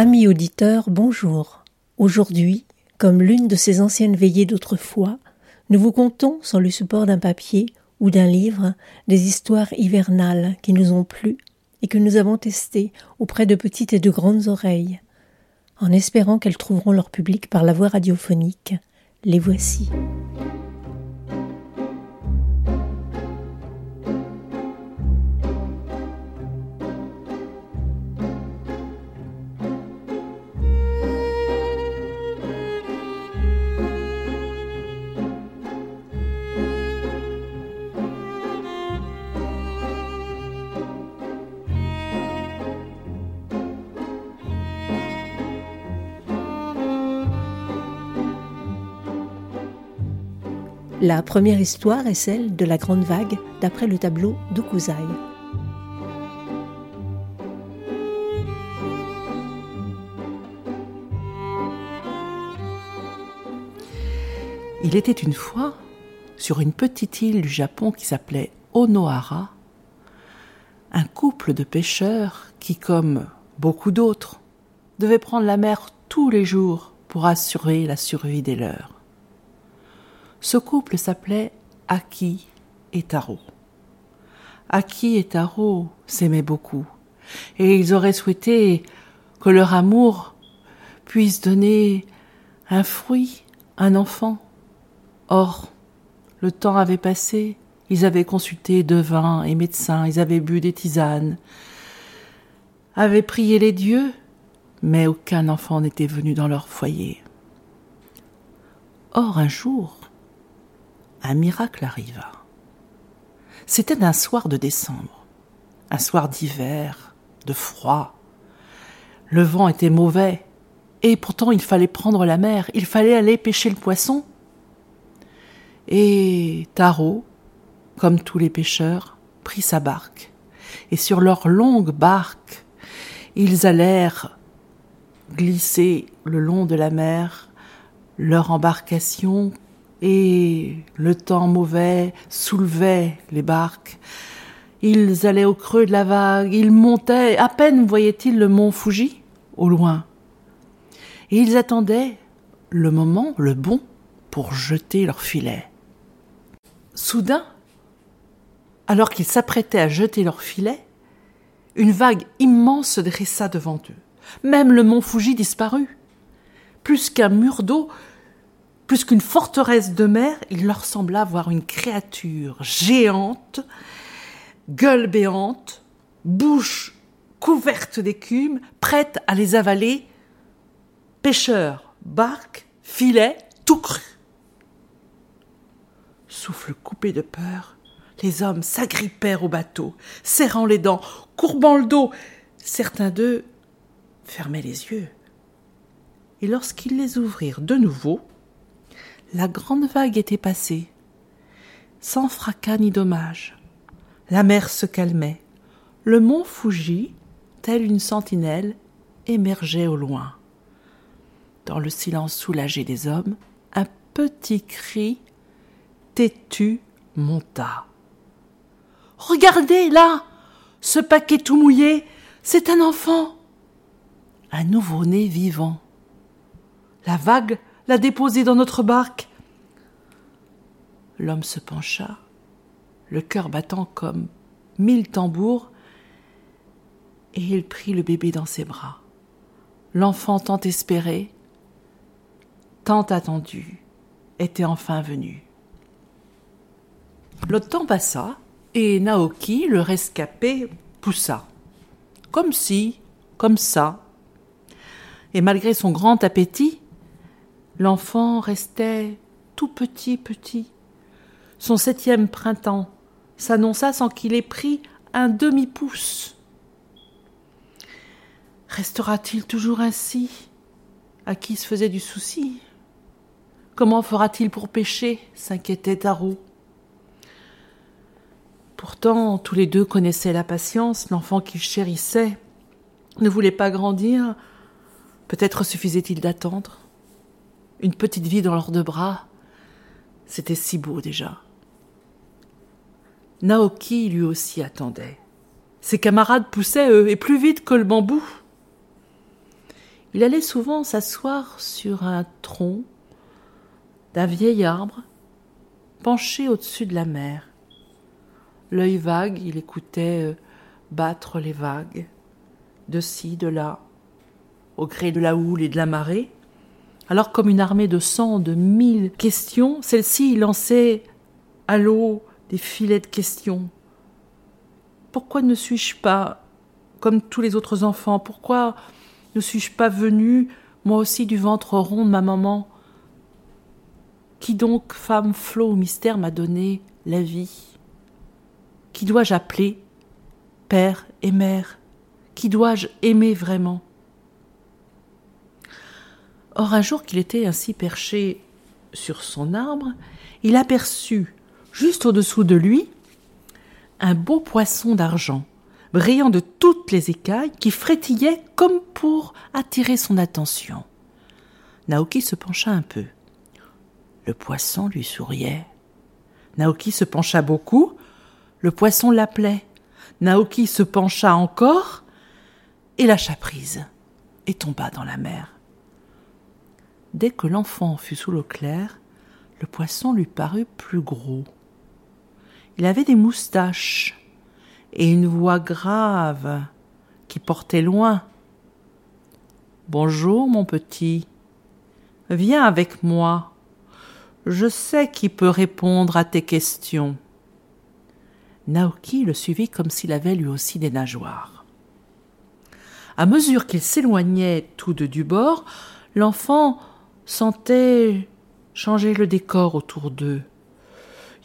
Amis auditeurs, bonjour. Aujourd'hui, comme l'une de ces anciennes veillées d'autrefois, nous vous contons, sur le support d'un papier ou d'un livre, des histoires hivernales qui nous ont plu et que nous avons testées auprès de petites et de grandes oreilles. En espérant qu'elles trouveront leur public par la voie radiophonique, les voici. La première histoire est celle de la Grande Vague d'après le tableau d'Okuzai. Il était une fois, sur une petite île du Japon qui s'appelait Onohara, un couple de pêcheurs qui, comme beaucoup d'autres, devaient prendre la mer tous les jours pour assurer la survie des leurs. Ce couple s'appelait Aki et Taro. Aki et Taro s'aimaient beaucoup, et ils auraient souhaité que leur amour puisse donner un fruit, un enfant. Or, le temps avait passé, ils avaient consulté devins et médecins, ils avaient bu des tisanes, avaient prié les dieux, mais aucun enfant n'était venu dans leur foyer. Or, un jour, un miracle arriva. C'était un soir de décembre, un soir d'hiver, de froid. Le vent était mauvais, et pourtant il fallait prendre la mer, il fallait aller pêcher le poisson. Et Tarot, comme tous les pêcheurs, prit sa barque, et sur leur longue barque, ils allèrent glisser le long de la mer leur embarcation et le temps mauvais soulevait les barques. Ils allaient au creux de la vague, ils montaient, à peine voyaient-ils le mont Fuji au loin. Et ils attendaient le moment, le bon, pour jeter leur filet. Soudain, alors qu'ils s'apprêtaient à jeter leur filet, une vague immense se dressa devant eux. Même le mont Fuji disparut. Plus qu'un mur d'eau, plus qu'une forteresse de mer, il leur sembla voir une créature géante, gueule béante, bouche couverte d'écume, prête à les avaler. Pêcheurs, barque, filet, tout cru. Souffle coupé de peur, les hommes s'agrippèrent au bateau, serrant les dents, courbant le dos. Certains d'eux fermaient les yeux. Et lorsqu'ils les ouvrirent de nouveau, la grande vague était passée, sans fracas ni dommage. La mer se calmait. Le mont Fuji, tel une sentinelle, émergeait au loin. Dans le silence soulagé des hommes, un petit cri têtu monta. Regardez là, ce paquet tout mouillé, c'est un enfant. Un nouveau-né vivant. La vague l'a déposé dans notre barque. L'homme se pencha, le cœur battant comme mille tambours, et il prit le bébé dans ses bras. l'enfant tant espéré, tant attendu, était enfin venu. Le temps passa, et Naoki, le rescapé, poussa. Comme si, comme ça. Et malgré son grand appétit, l'enfant restait tout petit, petit. Son septième printemps s'annonça sans qu'il ait pris un demi-pouce. Restera-t-il toujours ainsi? À qui se faisait du souci? Comment fera-t-il pour pêcher? s'inquiétait Taro. Pourtant, tous les deux connaissaient la patience, l'enfant qu'ils chérissaient ne voulait pas grandir. Peut-être suffisait-il d'attendre. Une petite vie dans leurs deux bras, c'était si beau déjà. Naoki lui aussi attendait. Ses camarades poussaient, eux, et plus vite que le bambou. Il allait souvent s'asseoir sur un tronc d'un vieil arbre, penché au-dessus de la mer. L'œil vague, il écoutait euh, battre les vagues, de ci, de là, au gré de la houle et de la marée. Alors, comme une armée de cent, de mille questions, celle-ci lançait à l'eau des filets de questions. Pourquoi ne suis-je pas comme tous les autres enfants? Pourquoi ne suis-je pas venu, moi aussi, du ventre rond de ma maman? Qui donc, femme flot au mystère, m'a donné la vie? Qui dois-je appeler Père et mère? Qui dois-je aimer vraiment? Or, un jour qu'il était ainsi perché sur son arbre, il aperçut, juste au-dessous de lui, un beau poisson d'argent brillant de toutes les écailles, qui frétillait comme pour attirer son attention. Naoki se pencha un peu. Le poisson lui souriait. Naoki se pencha beaucoup. Le poisson l'appelait. Naoki se pencha encore et lâcha prise et tomba dans la mer. Dès que l'enfant fut sous l'eau claire, le poisson lui parut plus gros. Il avait des moustaches et une voix grave qui portait loin. Bonjour, mon petit. Viens avec moi. Je sais qui peut répondre à tes questions. Naoki le suivit comme s'il avait lui aussi des nageoires. À mesure qu'il s'éloignait tout de du bord, l'enfant sentait changer le décor autour d'eux.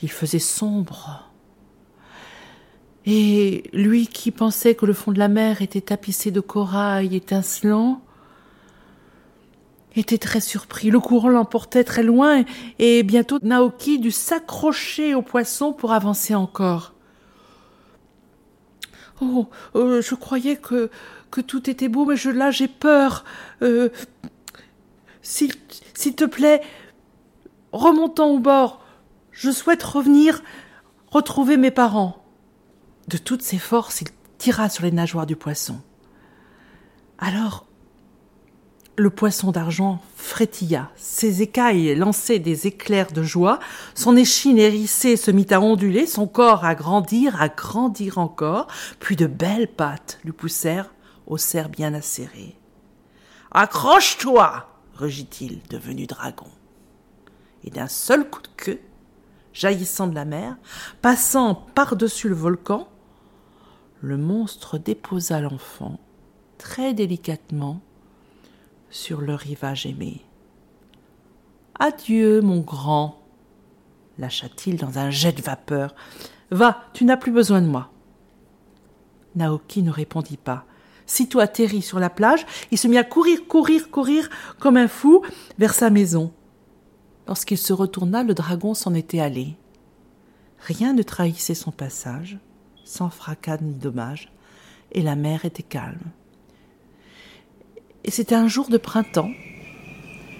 Il faisait sombre. Et lui qui pensait que le fond de la mer était tapissé de corail étincelant, était très surpris. Le courant l'emportait très loin et bientôt Naoki dut s'accrocher au poisson pour avancer encore. Oh, euh, je croyais que, que tout était beau, mais je, là j'ai peur. Euh, s'il, te plaît, remontons au bord. Je souhaite revenir retrouver mes parents. De toutes ses forces, il tira sur les nageoires du poisson. Alors, le poisson d'argent frétilla, ses écailles lançaient des éclairs de joie, son échine hérissée se mit à onduler, son corps à grandir, à grandir encore, puis de belles pattes lui poussèrent au cerf bien acéré. Accroche-toi rugit-il, devenu dragon. Et d'un seul coup de queue, jaillissant de la mer, passant par-dessus le volcan, le monstre déposa l'enfant très délicatement sur le rivage aimé. Adieu, mon grand, lâcha-t-il dans un jet de vapeur. Va, tu n'as plus besoin de moi. Naoki ne répondit pas. Sitôt atterri sur la plage, il se mit à courir, courir, courir comme un fou vers sa maison. Lorsqu'il se retourna, le dragon s'en était allé. Rien ne trahissait son passage sans fracas ni dommage, et la mer était calme. Et c'était un jour de printemps,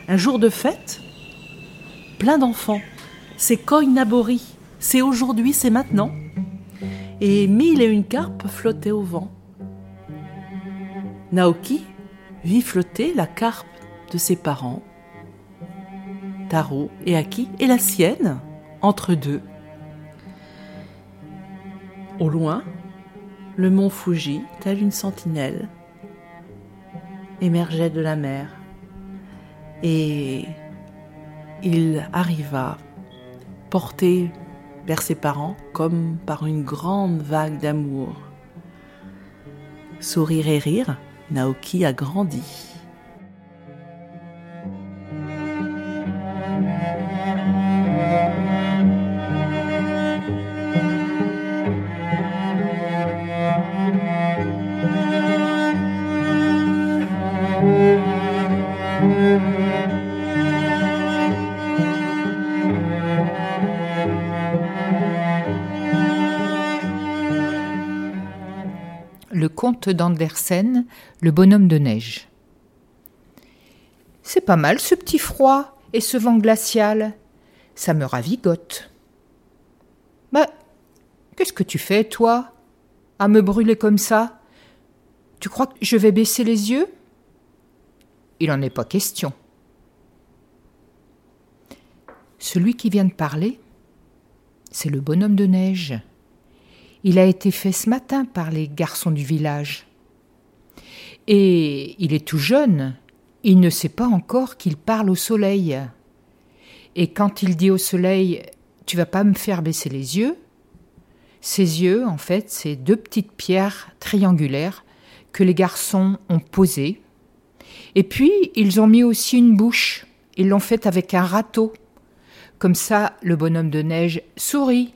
un jour de fête, plein d'enfants. C'est Koinabori, c'est aujourd'hui, c'est maintenant. Et mille et une carpes flottaient au vent. Naoki vit flotter la carpe de ses parents, Taro et Aki, et la sienne, entre deux. Au loin, le mont Fuji, tel une sentinelle. émergeait de la mer. Et il arriva, porté vers ses parents comme par une grande vague d'amour. Sourire et rire, Naoki a grandi. Conte d'Andersen, Le bonhomme de neige. C'est pas mal ce petit froid et ce vent glacial. Ça me ravigote. Bah, qu'est-ce que tu fais, toi, à me brûler comme ça? Tu crois que je vais baisser les yeux? Il n'en est pas question. Celui qui vient de parler, c'est le bonhomme de neige. Il a été fait ce matin par les garçons du village. Et il est tout jeune, il ne sait pas encore qu'il parle au soleil. Et quand il dit au soleil Tu vas pas me faire baisser les yeux, ses yeux, en fait, c'est deux petites pierres triangulaires que les garçons ont posées. Et puis, ils ont mis aussi une bouche. Ils l'ont faite avec un râteau. Comme ça, le bonhomme de neige sourit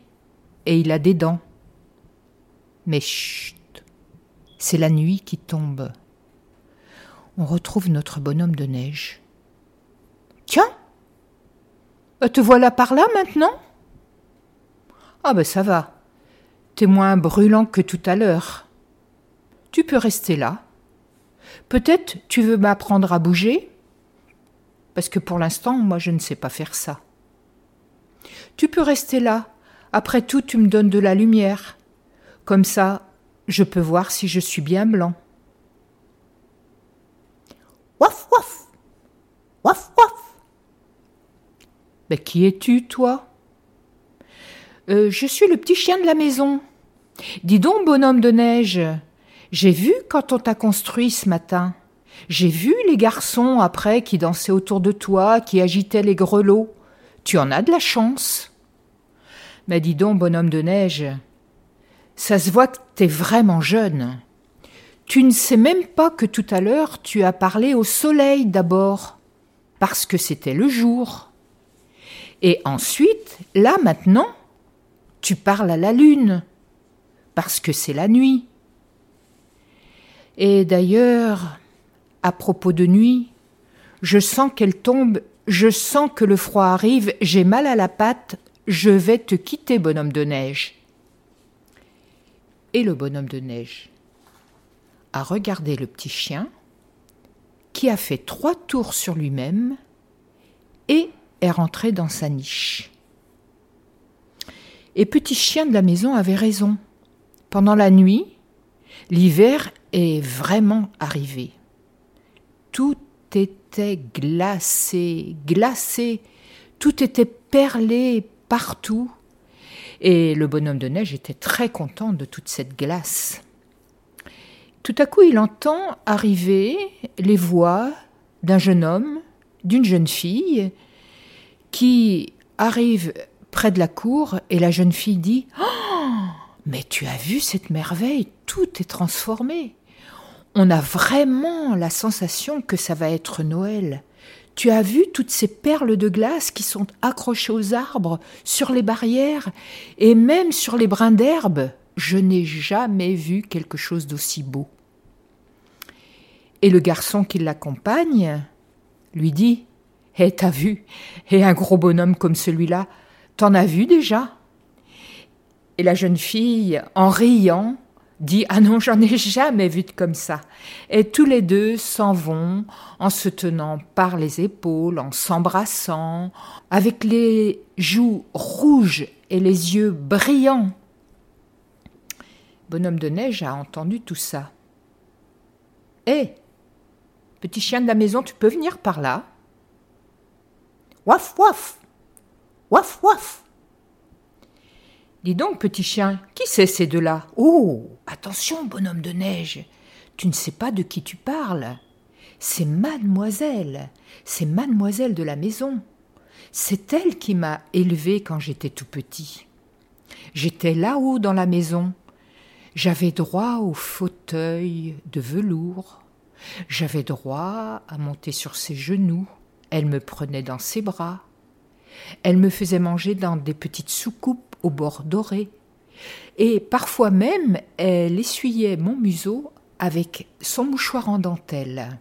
et il a des dents. Mais chut, c'est la nuit qui tombe. On retrouve notre bonhomme de neige. Tiens, euh, te voilà par là maintenant? Ah ben ça va. T'es moins brûlant que tout à l'heure. Tu peux rester là. Peut-être tu veux m'apprendre à bouger? Parce que pour l'instant, moi je ne sais pas faire ça. Tu peux rester là. Après tout, tu me donnes de la lumière. Comme ça, je peux voir si je suis bien blanc. Waf waf Waf waf Mais qui es-tu, toi? Euh, Je suis le petit chien de la maison. Dis donc, bonhomme de neige, j'ai vu quand on t'a construit ce matin. J'ai vu les garçons après qui dansaient autour de toi, qui agitaient les grelots. Tu en as de la chance. Mais dis donc, bonhomme de neige, ça se voit que t'es vraiment jeune. Tu ne sais même pas que tout à l'heure tu as parlé au soleil d'abord, parce que c'était le jour. Et ensuite, là maintenant, tu parles à la lune, parce que c'est la nuit. Et d'ailleurs, à propos de nuit, je sens qu'elle tombe, je sens que le froid arrive, j'ai mal à la patte, je vais te quitter, bonhomme de neige. Le bonhomme de neige a regardé le petit chien, qui a fait trois tours sur lui-même et est rentré dans sa niche. Et petit chien de la maison avait raison. Pendant la nuit, l'hiver est vraiment arrivé. Tout était glacé, glacé, tout était perlé partout, et le bonhomme de neige était très content de toute cette glace. Tout à coup, il entend arriver les voix d'un jeune homme, d'une jeune fille, qui arrive près de la cour, et la jeune fille dit Oh Mais tu as vu cette merveille Tout est transformé. On a vraiment la sensation que ça va être Noël. Tu as vu toutes ces perles de glace qui sont accrochées aux arbres, sur les barrières et même sur les brins d'herbe? Je n'ai jamais vu quelque chose d'aussi beau. Et le garçon qui l'accompagne lui dit Eh, t'as vu? Et un gros bonhomme comme celui-là, t'en as vu déjà Et la jeune fille, en riant, dit Ah non, j'en ai jamais vu de comme ça. Et tous les deux s'en vont en se tenant par les épaules, en s'embrassant, avec les joues rouges et les yeux brillants. Bonhomme de neige a entendu tout ça. Hé, petit chien de la maison, tu peux venir par là? Waf, waf Waf, waf Dis donc, petit chien, qui c'est ces deux-là? Oh Attention, bonhomme de neige Tu ne sais pas de qui tu parles. c'est mademoiselle, c'est mademoiselle de la maison. C'est elle qui m'a élevé quand j'étais tout petit. J'étais là-haut dans la maison. J'avais droit au fauteuil de velours. J'avais droit à monter sur ses genoux. Elle me prenait dans ses bras. Elle me faisait manger dans des petites soucoupes au bord doré. Et parfois même, elle essuyait mon museau avec son mouchoir en dentelle.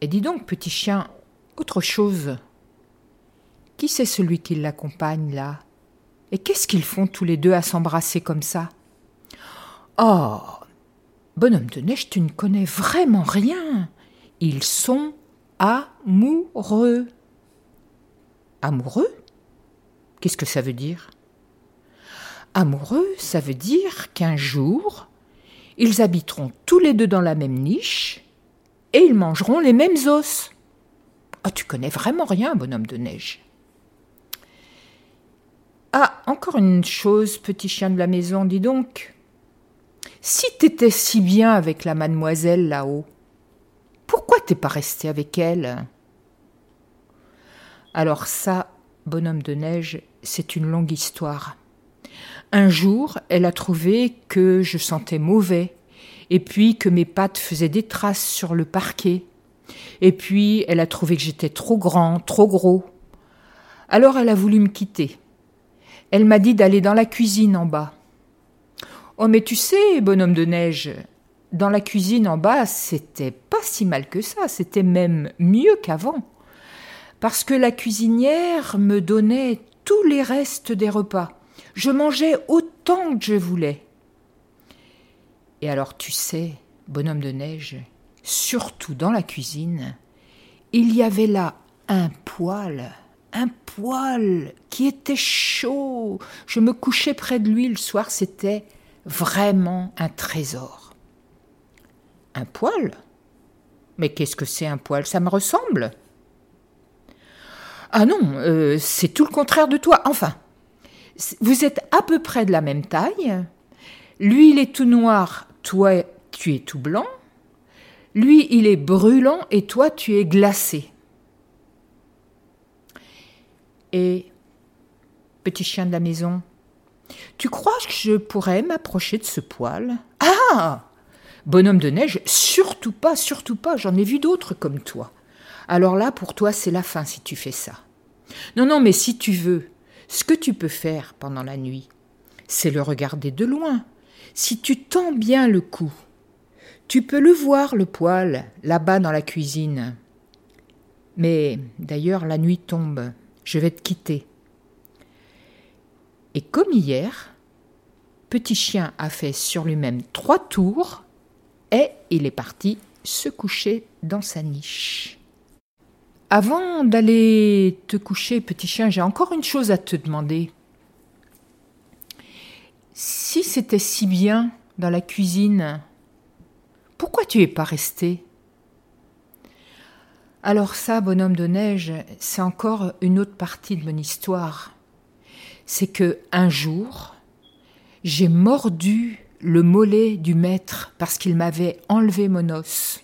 Et dis donc, petit chien, autre chose. Qui c'est celui qui l'accompagne là? Et qu'est-ce qu'ils font tous les deux à s'embrasser comme ça? Oh Bonhomme de neige, tu ne connais vraiment rien. Ils sont amoureux. Amoureux? Qu'est-ce que ça veut dire? Amoureux, ça veut dire qu'un jour, ils habiteront tous les deux dans la même niche et ils mangeront les mêmes os. Ah, tu connais vraiment rien, bonhomme de neige. Ah, encore une chose, petit chien de la maison, dis donc. Si t'étais si bien avec la mademoiselle là-haut, pourquoi t'es pas resté avec elle? Alors ça, bonhomme de neige, c'est une longue histoire. Un jour, elle a trouvé que je sentais mauvais et puis que mes pattes faisaient des traces sur le parquet. Et puis elle a trouvé que j'étais trop grand, trop gros. Alors elle a voulu me quitter. Elle m'a dit d'aller dans la cuisine en bas. Oh mais tu sais, bonhomme de neige, dans la cuisine en bas, c'était pas si mal que ça, c'était même mieux qu'avant. Parce que la cuisinière me donnait tous les restes des repas. Je mangeais autant que je voulais. Et alors tu sais, bonhomme de neige, surtout dans la cuisine, il y avait là un poêle, un poêle qui était chaud. Je me couchais près de lui le soir, c'était vraiment un trésor. Un poêle? Mais qu'est-ce que c'est un poêle? Ça me ressemble? Ah non, euh, c'est tout le contraire de toi. Enfin, vous êtes à peu près de la même taille. Lui, il est tout noir, toi, tu es tout blanc, lui, il est brûlant et toi, tu es glacé. Et, petit chien de la maison, tu crois que je pourrais m'approcher de ce poil? Ah Bonhomme de neige, surtout pas, surtout pas, j'en ai vu d'autres comme toi. Alors là, pour toi, c'est la fin si tu fais ça. Non, non, mais si tu veux, ce que tu peux faire pendant la nuit, c'est le regarder de loin, si tu tends bien le cou, tu peux le voir, le poêle, là-bas dans la cuisine. Mais d'ailleurs, la nuit tombe, je vais te quitter. Et comme hier, Petit Chien a fait sur lui-même trois tours et il est parti se coucher dans sa niche. Avant d'aller te coucher, Petit Chien, j'ai encore une chose à te demander si c'était si bien dans la cuisine, pourquoi tu es pas resté? Alors ça, bonhomme de neige, c'est encore une autre partie de mon histoire. C'est que un jour, j'ai mordu le mollet du maître parce qu'il m'avait enlevé mon os.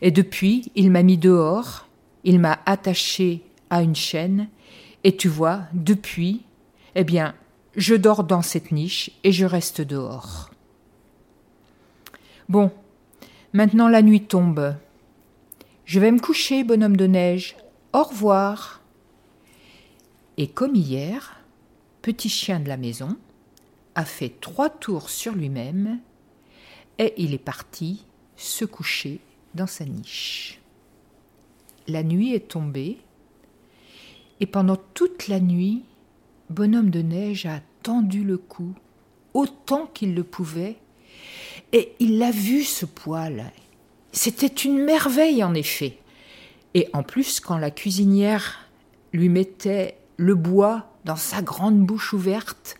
Et depuis, il m'a mis dehors, il m'a attaché à une chaîne, et tu vois, depuis, eh bien, je dors dans cette niche et je reste dehors. Bon, maintenant la nuit tombe. Je vais me coucher, bonhomme de neige. Au revoir. Et comme hier, petit chien de la maison a fait trois tours sur lui-même et il est parti se coucher dans sa niche. La nuit est tombée et pendant toute la nuit, Bonhomme de Neige a tendu le cou autant qu'il le pouvait, et il a vu ce poil. C'était une merveille en effet. Et en plus, quand la cuisinière lui mettait le bois dans sa grande bouche ouverte,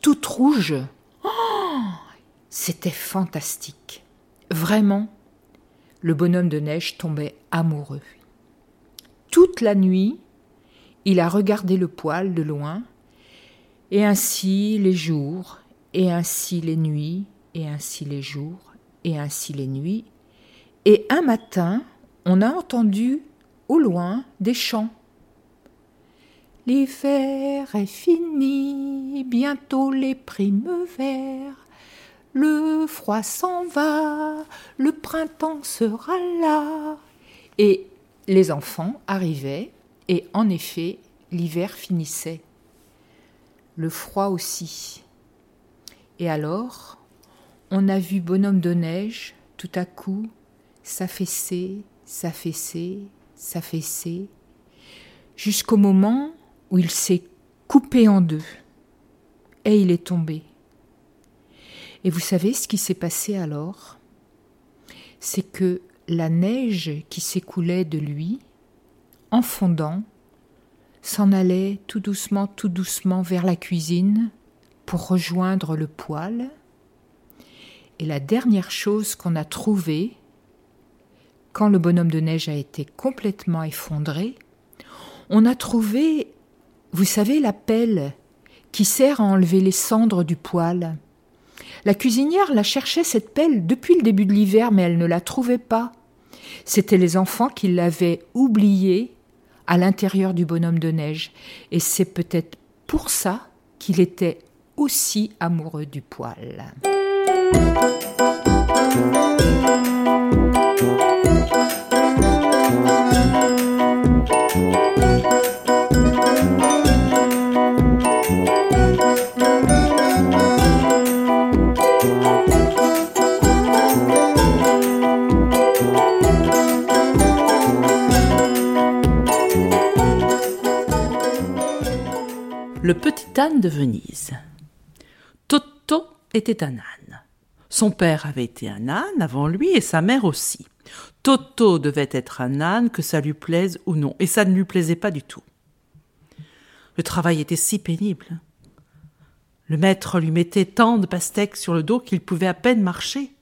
toute rouge, c'était fantastique. Vraiment, le bonhomme de neige tombait amoureux. Toute la nuit, il a regardé le poil de loin, et ainsi les jours, et ainsi les nuits, et ainsi les jours, et ainsi les nuits, et un matin, on a entendu au loin des chants. L'hiver est fini, bientôt les primes verts, le froid s'en va, le printemps sera là. Et les enfants arrivaient, et en effet, l'hiver finissait. Le froid aussi. Et alors, on a vu Bonhomme de neige, tout à coup, s'affaisser, s'affaisser, s'affaisser, jusqu'au moment où il s'est coupé en deux. Et il est tombé. Et vous savez ce qui s'est passé alors? C'est que la neige qui s'écoulait de lui, en fondant, s'en allait tout doucement, tout doucement vers la cuisine pour rejoindre le poêle. Et la dernière chose qu'on a trouvée, quand le bonhomme de neige a été complètement effondré, on a trouvé, vous savez, la pelle qui sert à enlever les cendres du poêle. La cuisinière la cherchait cette pelle depuis le début de l'hiver, mais elle ne la trouvait pas. C'étaient les enfants qui l'avaient oubliée à l'intérieur du bonhomme de neige, et c'est peut-être pour ça qu'il était aussi amoureux du poêle. Petit âne de Venise. Toto était un âne. Son père avait été un âne avant lui et sa mère aussi. Toto devait être un âne, que ça lui plaise ou non, et ça ne lui plaisait pas du tout. Le travail était si pénible. Le maître lui mettait tant de pastèques sur le dos qu'il pouvait à peine marcher.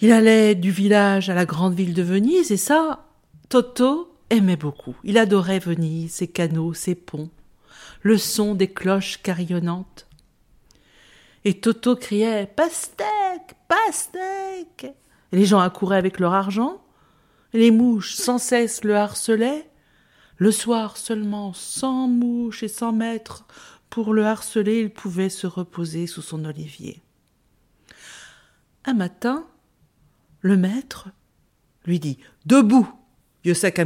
Il allait du village à la grande ville de Venise, et ça, Toto aimait beaucoup. Il adorait Venise, ses canaux, ses ponts, le son des cloches carillonnantes. Et Toto criait Pastèque, pastèque Les gens accouraient avec leur argent, les mouches sans cesse le harcelaient. Le soir seulement, sans mouches et sans maître, pour le harceler, il pouvait se reposer sous son olivier. Un matin, le maître lui dit Debout Vieux sac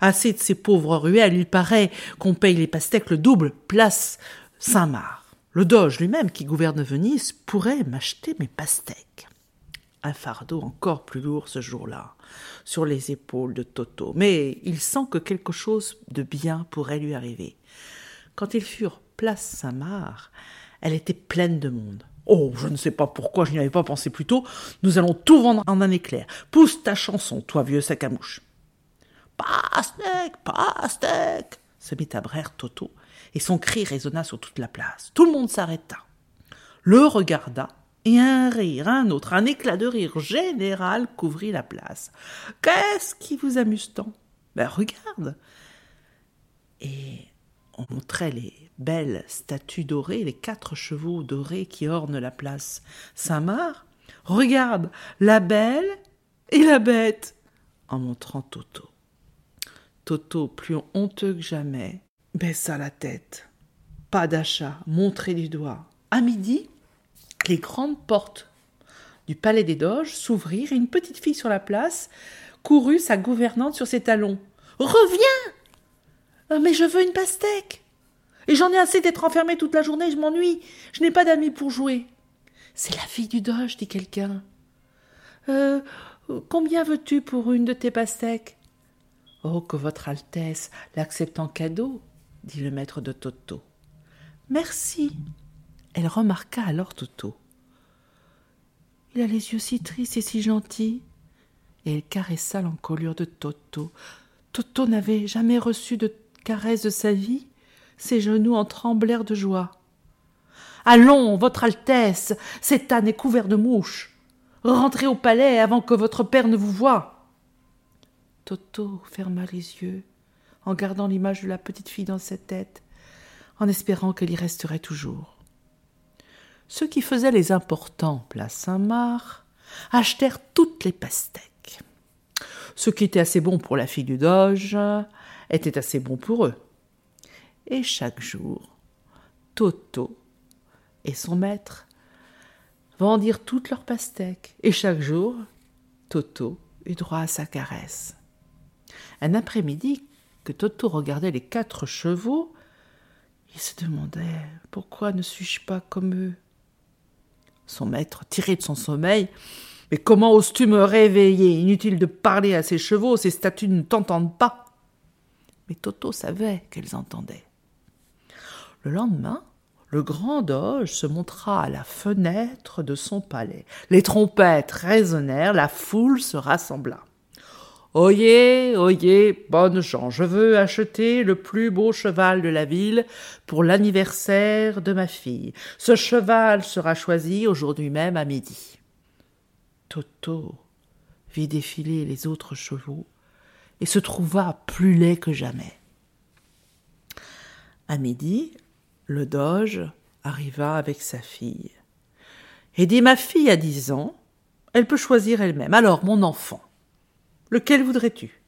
assez de ces pauvres ruelles, il paraît qu'on paye les pastèques le double, place Saint-Marc. Le doge lui-même, qui gouverne Venise, pourrait m'acheter mes pastèques. Un fardeau encore plus lourd ce jour-là, sur les épaules de Toto, mais il sent que quelque chose de bien pourrait lui arriver. Quand ils furent place Saint-Marc, elle était pleine de monde. Oh, je ne sais pas pourquoi je n'y avais pas pensé plus tôt. Nous allons tout vendre en un éclair. Pousse ta chanson, toi, vieux sac. Pastèque, pastèque se mit à brère Toto, et son cri résonna sur toute la place. Tout le monde s'arrêta, le regarda, et un rire, un autre, un éclat de rire général couvrit la place. Qu'est-ce qui vous amuse tant? Ben regarde Et on montrait les belles statues dorées, les quatre chevaux dorés qui ornent la place Saint-Marc. Regarde la belle et la bête en montrant Toto. Toto, plus honteux que jamais, baissa la tête. Pas d'achat, montré du doigt. À midi, les grandes portes du palais des doges s'ouvrirent et une petite fille sur la place courut sa gouvernante sur ses talons. Reviens ah, Mais je veux une pastèque Et j'en ai assez d'être enfermée toute la journée, je m'ennuie. Je n'ai pas d'amis pour jouer. C'est la fille du doge, dit quelqu'un. Euh, combien veux-tu pour une de tes pastèques? Oh, que votre Altesse l'accepte en cadeau, dit le maître de Toto. Merci. Elle remarqua alors Toto. Il a les yeux si tristes et si gentils. Et elle caressa l'encolure de Toto. Toto n'avait jamais reçu de caresse de sa vie. Ses genoux en tremblèrent de joie. Allons, votre Altesse, cet âne est couvert de mouches. Rentrez au palais avant que votre père ne vous voie. Toto ferma les yeux, en gardant l'image de la petite fille dans sa tête, en espérant qu'elle y resterait toujours. ceux qui faisaient les importants place Saint-Marc achetèrent toutes les pastèques. Ce qui était assez bon pour la fille du doge était assez bon pour eux. Et chaque jour, Toto et son maître vendirent toutes leurs pastèques. Et chaque jour, Toto eut droit à sa caresse. Un après-midi, que Toto regardait les quatre chevaux, il se demandait pourquoi ne suis-je pas comme eux? Son maître, tiré de son sommeil, mais comment oses-tu me réveiller? Inutile de parler à ces chevaux, ces statues ne t'entendent pas. Mais Toto savait qu'elles entendaient. Le lendemain, le grand doge se montra à la fenêtre de son palais. Les trompettes résonnèrent, la foule se rassembla. Oyez, oyez, bonnes gens, je veux acheter le plus beau cheval de la ville pour l'anniversaire de ma fille. Ce cheval sera choisi aujourd'hui même à midi. Toto vit défiler les autres chevaux et se trouva plus laid que jamais. À midi, le doge arriva avec sa fille et dit Ma fille a dix ans, elle peut choisir elle-même. Alors, mon enfant, Lequel voudrais-tu?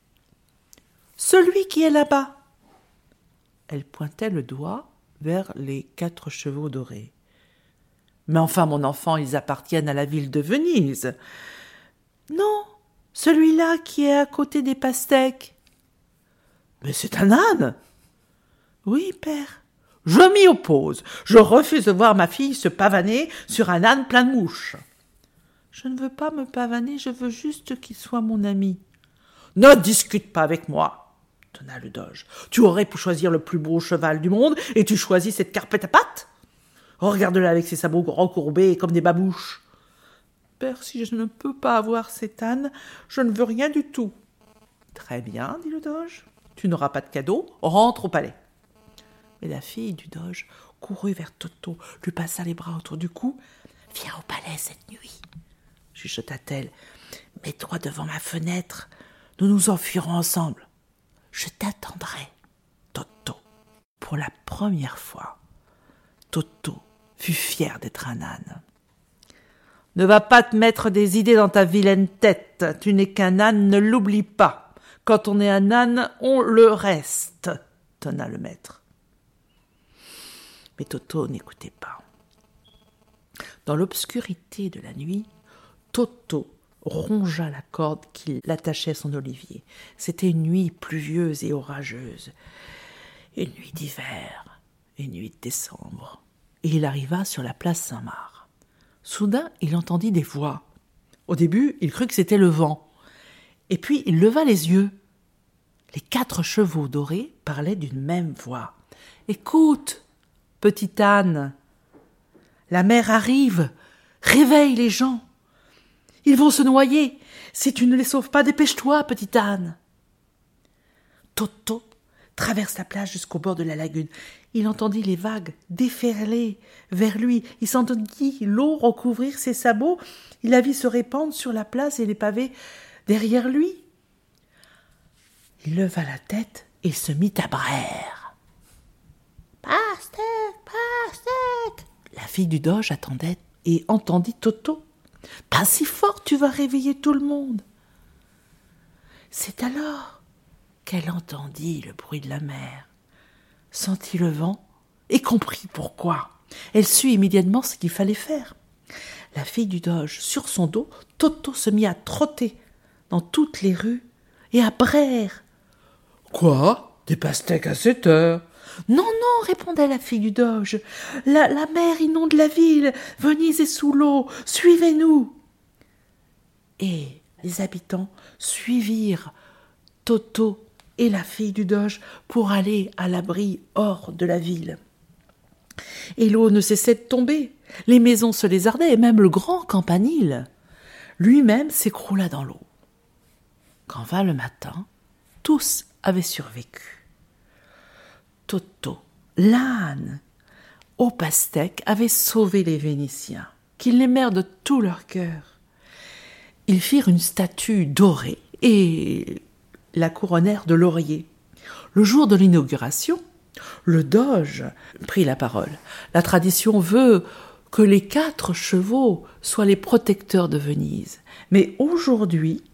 Celui qui est là-bas. Elle pointait le doigt vers les quatre chevaux dorés. Mais enfin, mon enfant, ils appartiennent à la ville de Venise. Non, celui-là qui est à côté des pastèques. Mais c'est un âne. Oui, père. Je m'y oppose. Je refuse de voir ma fille se pavaner sur un âne plein de mouches. Je ne veux pas me pavaner, je veux juste qu'il soit mon ami. Ne discute pas avec moi, donna le doge. Tu aurais pu choisir le plus beau cheval du monde et tu choisis cette carpette à pattes Regarde-la avec ses sabots recourbés comme des babouches. Père, si je ne peux pas avoir cet âne, je ne veux rien du tout. Très bien, dit le doge. Tu n'auras pas de cadeau, rentre au palais. Mais la fille du doge courut vers Toto, lui passa les bras autour du cou. Viens au palais cette nuit, chuchota-t-elle. Mets-toi devant ma fenêtre. Nous nous enfuirons ensemble. Je t'attendrai, Toto. Pour la première fois, Toto fut fier d'être un âne. Ne va pas te mettre des idées dans ta vilaine tête. Tu n'es qu'un âne, ne l'oublie pas. Quand on est un âne, on le reste, tonna le maître. Mais Toto n'écoutait pas. Dans l'obscurité de la nuit, Toto rongea la corde qui l'attachait à son olivier. C'était une nuit pluvieuse et orageuse, une nuit d'hiver, une nuit de décembre. Et il arriva sur la place Saint-Marc. Soudain, il entendit des voix. Au début, il crut que c'était le vent. Et puis, il leva les yeux. Les quatre chevaux dorés parlaient d'une même voix. Écoute, petite âne, la mer arrive, réveille les gens. Ils vont se noyer. Si tu ne les sauves pas, dépêche-toi, petite âne. Toto traverse la plage jusqu'au bord de la lagune. Il entendit les vagues déferler vers lui. Il s'entendit l'eau recouvrir ses sabots. Il la vit se répandre sur la place et les pavés derrière lui. Il leva la tête et se mit à braire. Pastèque, pastèque La fille du doge attendait et entendit Toto. Pas si fort, tu vas réveiller tout le monde. C'est alors qu'elle entendit le bruit de la mer, sentit le vent et comprit pourquoi. Elle sut immédiatement ce qu'il fallait faire. La fille du doge, sur son dos, Toto se mit à trotter dans toutes les rues et à braire. Quoi? Des pastèques à cette heure non, non, répondait la fille du doge. La, mer inonde la ville. Venise est sous l'eau. Suivez-nous. Et les habitants suivirent Toto et la fille du doge pour aller à l'abri hors de la ville. Et l'eau ne cessait de tomber. Les maisons se lézardaient et même le grand campanile lui-même s'écroula dans l'eau. Quand vint le matin, tous avaient survécu. Toto, l'âne, au pastèque, avait sauvé les Vénitiens, qu'ils l'aimèrent de tout leur cœur. Ils firent une statue dorée et la couronnèrent de laurier. Le jour de l'inauguration, le doge prit la parole. La tradition veut que les quatre chevaux soient les protecteurs de Venise. Mais aujourd'hui,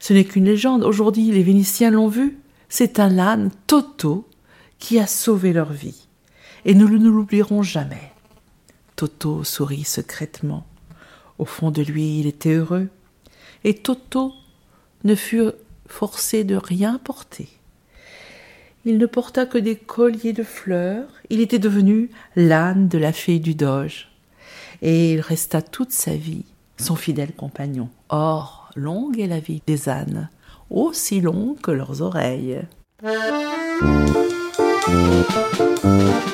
ce n'est qu'une légende. Aujourd'hui, les Vénitiens l'ont vu. C'est un âne, Toto, qui a sauvé leur vie. Et nous ne l'oublierons jamais. Toto sourit secrètement. Au fond de lui, il était heureux. Et Toto ne fut forcé de rien porter. Il ne porta que des colliers de fleurs. Il était devenu l'âne de la fée du Doge. Et il resta toute sa vie son fidèle compagnon. Or, longue est la vie des ânes, aussi longue que leurs oreilles. Música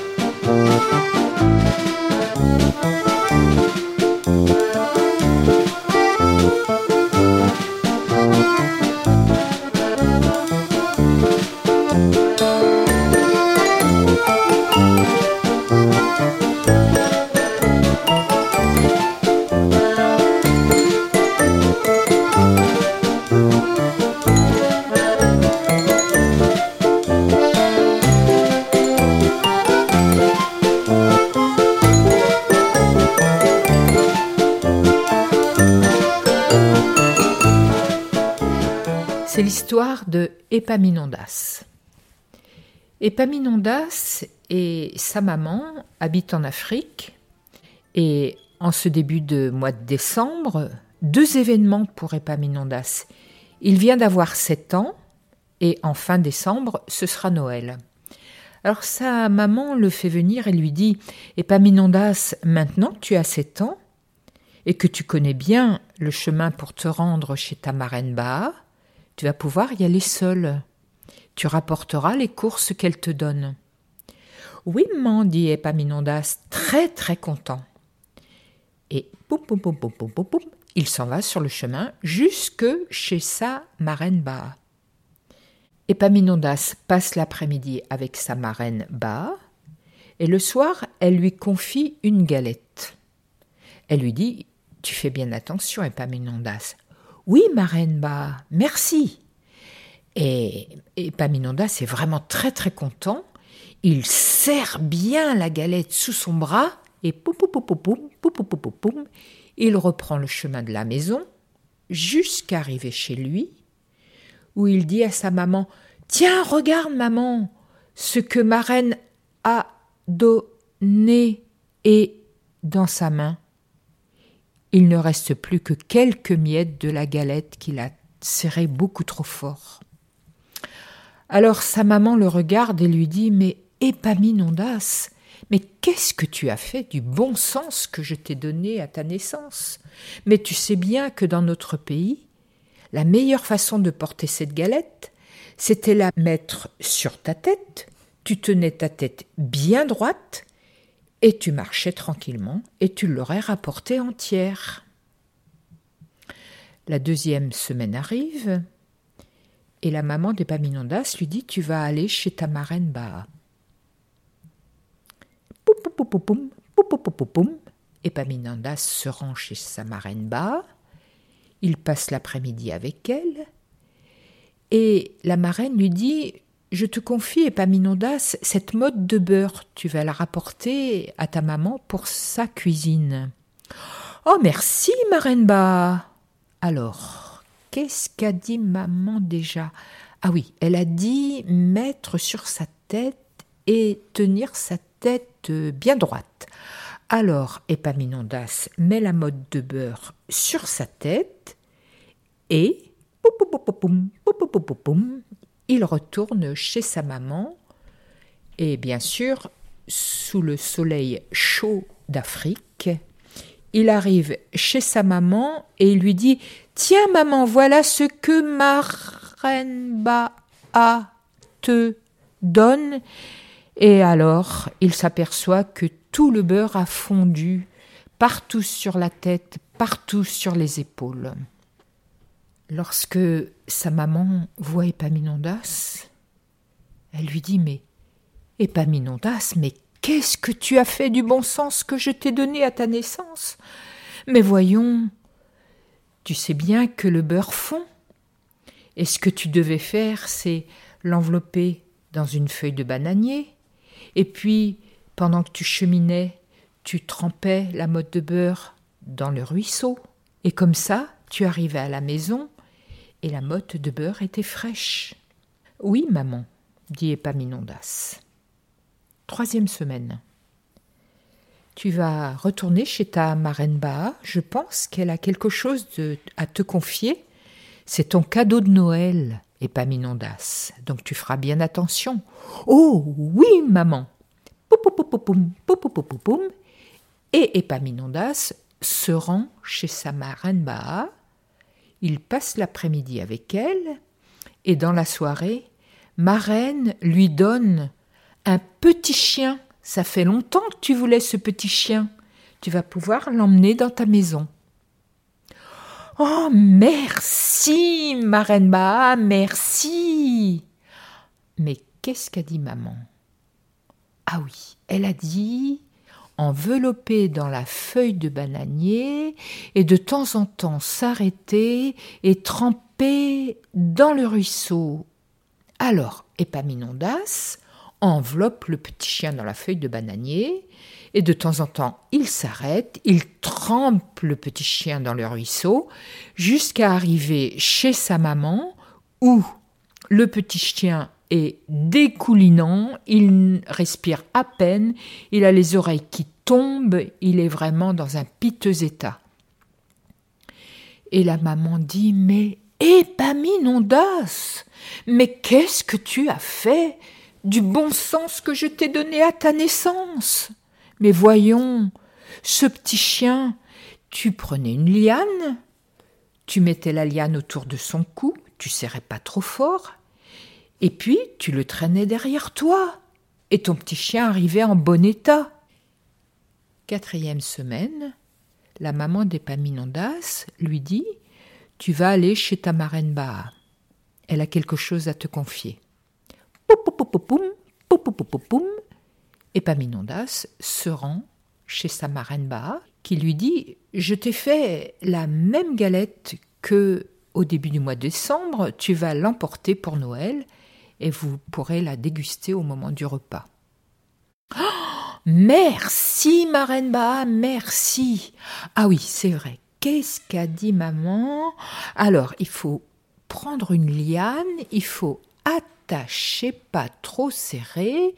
l'histoire de Epaminondas. Epaminondas et sa maman habitent en Afrique et en ce début de mois de décembre, deux événements pour Epaminondas. Il vient d'avoir sept ans et en fin décembre, ce sera Noël. Alors sa maman le fait venir et lui dit Epaminondas, maintenant que tu as sept ans et que tu connais bien le chemin pour te rendre chez ta marraine Baha, tu vas pouvoir y aller seul. Tu rapporteras les courses qu'elle te donne. Oui, maman, dit Epaminondas, très très content. Et poum, poum, poum, poum, poum, il s'en va sur le chemin jusque chez sa marraine Ba. Epaminondas passe l'après-midi avec sa marraine Ba, et le soir, elle lui confie une galette. Elle lui dit Tu fais bien attention, Epaminondas. Oui, marraine Ba, merci. Et, et Paminondas est vraiment très très content. Il serre bien la galette sous son bras et poum il reprend le chemin de la maison jusqu'à arriver chez lui où il dit à sa maman Tiens, regarde, maman, ce que ma reine a donné est dans sa main. Il ne reste plus que quelques miettes de la galette qu'il a serrée beaucoup trop fort. Alors sa maman le regarde et lui dit Mais Épaminondas, mais qu'est-ce que tu as fait du bon sens que je t'ai donné à ta naissance? Mais tu sais bien que dans notre pays, la meilleure façon de porter cette galette, c'était la mettre sur ta tête, tu tenais ta tête bien droite, et tu marchais tranquillement et tu l'aurais rapportée entière. La deuxième semaine arrive et la maman d'Epaminondas lui dit Tu vas aller chez ta marraine Baha. Epaminondas se rend chez sa marraine Baha. Il passe l'après-midi avec elle. Et la marraine lui dit je te confie, Epaminondas, cette mode de beurre. Tu vas la rapporter à ta maman pour sa cuisine. Oh, merci, Marenba. Alors, qu'est-ce qu'a dit maman déjà? Ah oui, elle a dit mettre sur sa tête et tenir sa tête bien droite. Alors, Epaminondas met la mode de beurre sur sa tête et il retourne chez sa maman et bien sûr, sous le soleil chaud d'Afrique, il arrive chez sa maman et il lui dit Tiens, maman, voilà ce que ma Ba'a te donne. Et alors, il s'aperçoit que tout le beurre a fondu partout sur la tête, partout sur les épaules. Lorsque sa maman voit Epaminondas, elle lui dit Mais Epaminondas, mais qu'est-ce que tu as fait du bon sens que je t'ai donné à ta naissance? Mais voyons, tu sais bien que le beurre fond. Et ce que tu devais faire, c'est l'envelopper dans une feuille de bananier, et puis, pendant que tu cheminais, tu trempais la motte de beurre dans le ruisseau, et comme ça, tu arrivais à la maison, et la motte de beurre était fraîche. Oui, maman, dit Épaminondas. Troisième semaine. Tu vas retourner chez ta marraine Baa. Je pense qu'elle a quelque chose à te confier. C'est ton cadeau de Noël, Épaminondas. Donc tu feras bien attention. Oh oui, maman. Et Épaminondas se rend chez sa marraine Baa. Il passe l'après-midi avec elle. Et dans la soirée, Marraine lui donne un petit chien. Ça fait longtemps que tu voulais ce petit chien. Tu vas pouvoir l'emmener dans ta maison. Oh, merci, Marraine Baa, merci. Mais qu'est-ce qu'a dit maman? Ah oui, elle a dit envelopper dans la feuille de bananier et de temps en temps s'arrêter et tremper dans le ruisseau. Alors, Épaminondas enveloppe le petit chien dans la feuille de bananier et de temps en temps il s'arrête, il trempe le petit chien dans le ruisseau jusqu'à arriver chez sa maman où le petit chien est découlinant, il respire à peine, il a les oreilles qui tombent, il est vraiment dans un piteux état. Et la maman dit Mais Épaminondas, mais qu'est-ce que tu as fait du bon sens que je t'ai donné à ta naissance? Mais voyons, ce petit chien, tu prenais une liane, tu mettais la liane autour de son cou, tu serrais pas trop fort, et puis tu le traînais derrière toi, et ton petit chien arrivait en bon état. Quatrième semaine, la maman d'Epaminondas lui dit Tu vas aller chez ta marraine Baa. Elle a quelque chose à te confier. Epaminondas se rend chez sa marraine Baa qui lui dit Je t'ai fait la même galette que au début du mois de décembre, tu vas l'emporter pour Noël et vous pourrez la déguster au moment du repas. Oh, merci, marraine Baa, merci. Ah oui, c'est vrai. Qu'est-ce qu'a dit maman? Alors, il faut prendre une liane, il faut attacher pas trop serré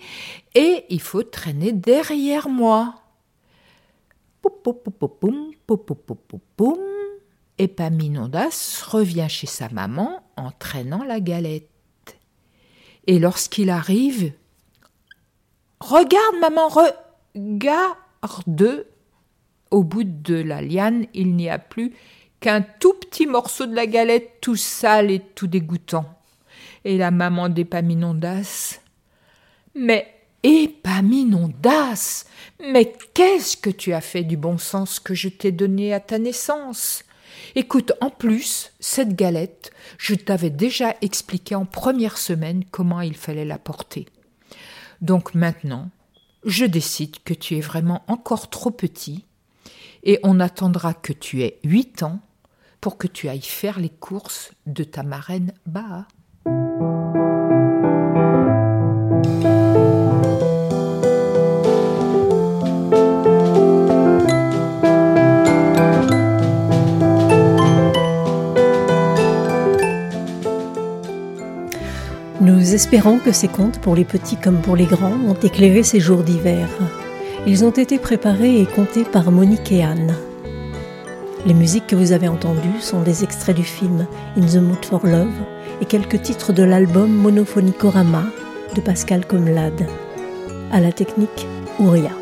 et il faut traîner derrière moi. Epaminondas revient chez sa maman en traînant la galette. Et lorsqu'il arrive, regarde maman, regarde. Au bout de la liane, il n'y a plus qu'un tout petit morceau de la galette tout sale et tout dégoûtant. Et la maman d'Epaminondas. Mais Épaminondas, mais qu'est-ce que tu as fait du bon sens que je t'ai donné à ta naissance? Écoute, en plus, cette galette, je t'avais déjà expliqué en première semaine comment il fallait la porter. Donc maintenant, je décide que tu es vraiment encore trop petit et on attendra que tu aies huit ans pour que tu ailles faire les courses de ta marraine Baa. Espérons que ces contes, pour les petits comme pour les grands, ont éclairé ces jours d'hiver. Ils ont été préparés et contés par Monique et Anne. Les musiques que vous avez entendues sont des extraits du film In the Mood for Love et quelques titres de l'album Monophonicorama de Pascal Comlade. À la technique, Ouria.